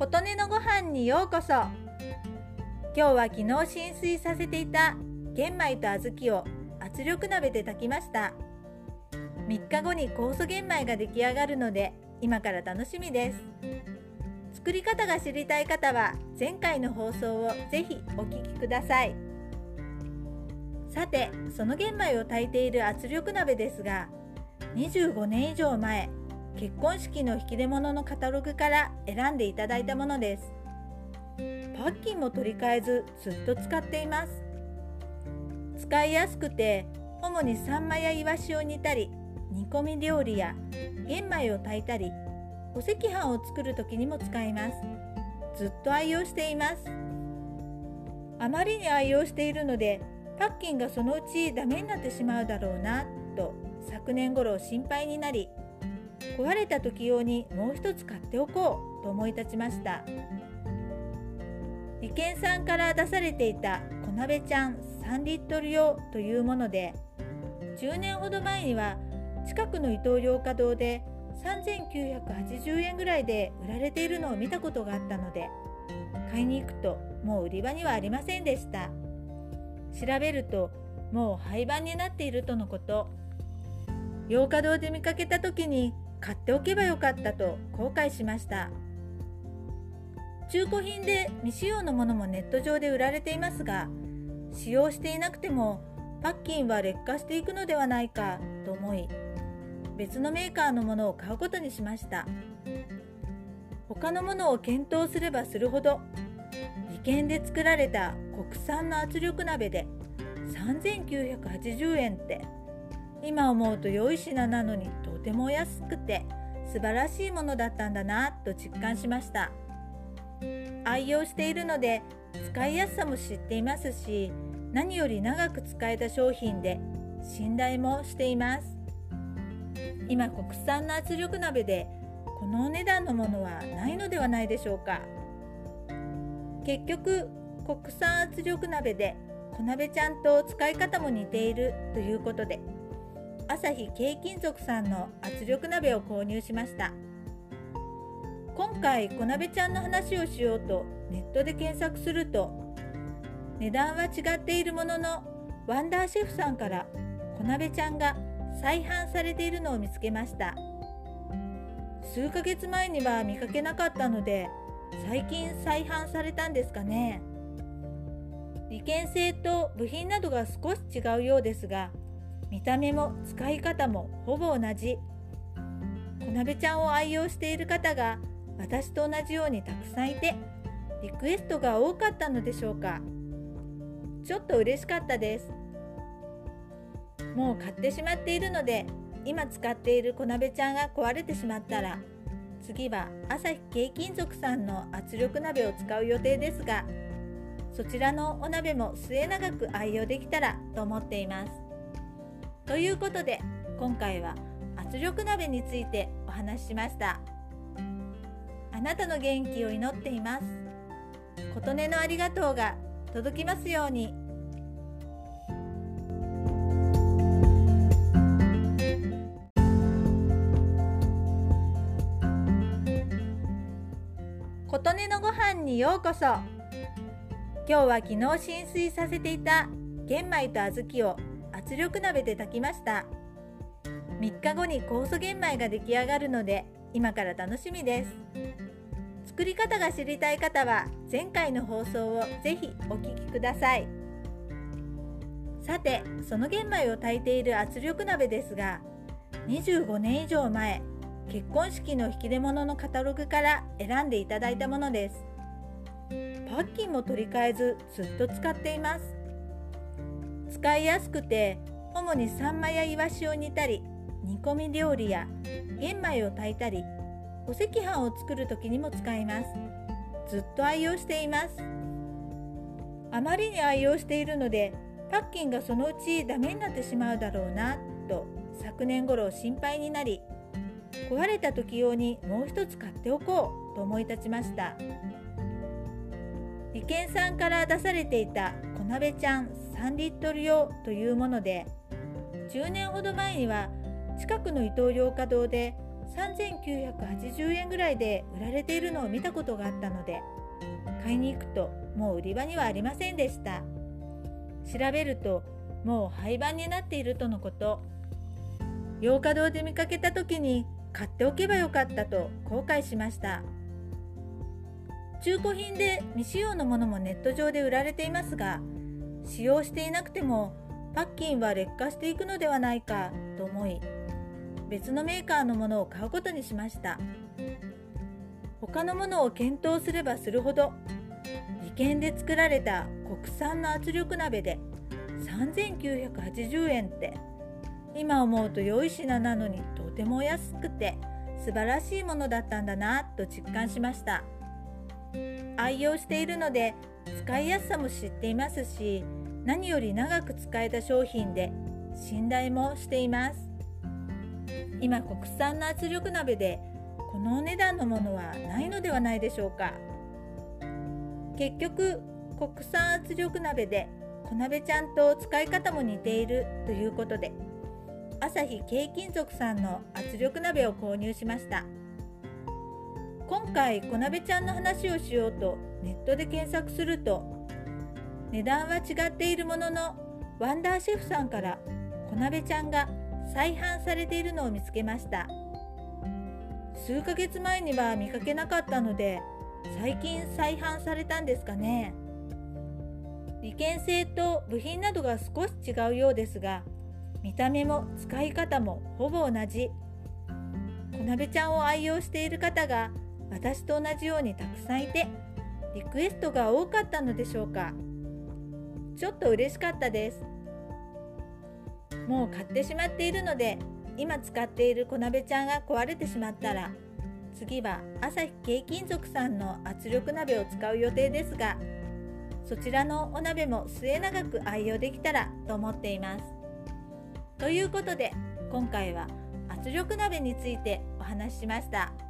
琴音のご飯にようこそ。今日は昨日浸水させていた玄米と小豆を圧力鍋で炊きました。3日後に酵素玄米が出来上がるので今から楽しみです。作り方が知りたい方は前回の放送をぜひお聞きください。さてその玄米を炊いている圧力鍋ですが25年以上前結婚式の引き出物のカタログから選んでいただいたものです。パッキンも取り替えずずっと使っています。使いやすくて主にサンマやイワシを煮たり煮込み料理や玄米を炊いたりお赤飯を作る時にも使います。ずっと愛用しています。あまりに愛用しているのでパッキンがそのうちダメになってしまうだろうなと昨年頃心配になり壊れた時用にもう一つ買っておこうと思い立ちました。利権さんから出されていた小鍋ちゃん3リットル用というもので10年ほど前には近くのイトーヨーカ堂で3980円ぐらいで売られているのを見たことがあったので買いに行くともう売り場にはありませんでした。調べるともう廃盤になっているとのこと。洋華堂で見かけた時に買っておけばよかったと後悔しました。中古品で未使用のものもネット上で売られていますが使用していなくてもパッキンは劣化していくのではないかと思い別のメーカーのものを買うことにしました。他のものを検討すればするほど利権で作られた国産の圧力鍋で3980円って今思うと良い品なのにとても安くて素晴らしいものだったんだなと実感しました。愛用しているので使いやすさも知っていますし何より長く使えた商品で信頼もしています。今国産の圧力鍋でこのお値段のものはないのではないでしょうか。結局国産圧力鍋で小鍋ちゃんと使い方も似ているということで朝日軽金属さんの圧力鍋を購入しました。今回小鍋ちゃんの話をしようとネットで検索すると値段は違っているもののワンダーシェフさんから小鍋ちゃんが再販されているのを見つけました。数ヶ月前には見かけなかったので最近再販されたんですかね。利権性と部品などが少し違うようですが見た目も使い方もほぼ同じ。小鍋ちゃんを愛用している方が私と同じようにたくさんいてリクエストが多かったのでしょうか。ちょっと嬉しかったです。もう買ってしまっているので今使っている小鍋ちゃんが壊れてしまったら次は朝日軽金属さんの圧力鍋を使う予定ですがそちらのお鍋も末永く愛用できたらと思っています。ということで今回は圧力鍋についてお話ししました。あなたの元気を祈っています。琴音のありがとうが届きますように。琴音のご飯にようこそ。今日は昨日浸水させていた玄米と小豆を圧力鍋で炊きました。3日後に酵素玄米が出来上がるので今から楽しみです。作り方が知りたい方は前回の放送をぜひお聞きください。さてその玄米を炊いている圧力鍋ですが25年以上前結婚式の引き出物のカタログから選んでいただいたものです。パッキンも取り替えずずっと使っています。使いやすくて主にサンマやイワシを煮たり煮込み料理や玄米を炊いたりお赤飯を作る時にも使います。ずっと愛用しています。あまりに愛用しているのでパッキンがそのうちダメになってしまうだろうなと昨年頃心配になり壊れた時用にもう一つ買っておこうと思い立ちました。利権さんから出されていた鍋ちゃん3リットル用というもので10年ほど前には近くのイトーヨーカ堂で3980円ぐらいで売られているのを見たことがあったので買いに行くともう売り場にはありませんでした。調べるともう廃盤になっているとのこと。洋華堂で見かけた時に買っておけばよかったと後悔しました。中古品で未使用のものもネット上で売られていますが使用していなくてもパッキンは劣化していくのではないかと思い別のメーカーのものを買うことにしました。他のものを検討すればするほど利権で作られた国産の圧力鍋で3980円って今思うと良い品なのにとても安くて素晴らしいものだったんだなと実感しました。愛用しているので使いやすさも知っていますし何より長く使えた商品で信頼もしています。今国産の圧力鍋でこのお値段のものはないのではないでしょうか。結局国産圧力鍋で小鍋ちゃんと使い方も似ているということで朝日軽金属さんの圧力鍋を購入しました。今回小鍋ちゃんの話をしようとネットで検索すると値段は違っているもののワンダーシェフさんから小鍋ちゃんが再販されているのを見つけました。数ヶ月前には見かけなかったので最近再販されたんですかね。利権性と部品などが少し違うようですが見た目も使い方もほぼ同じ。小鍋ちゃんを愛用している方が私と同じようにたくさんいてリクエストが多かったのでしょうか。ちょっと嬉しかったです。もう買ってしまっているので今使っている小鍋ちゃんが壊れてしまったら次は朝日軽金属さんの圧力鍋を使う予定ですがそちらのお鍋も末永く愛用できたらと思っています。ということで今回は圧力鍋についてお話ししました。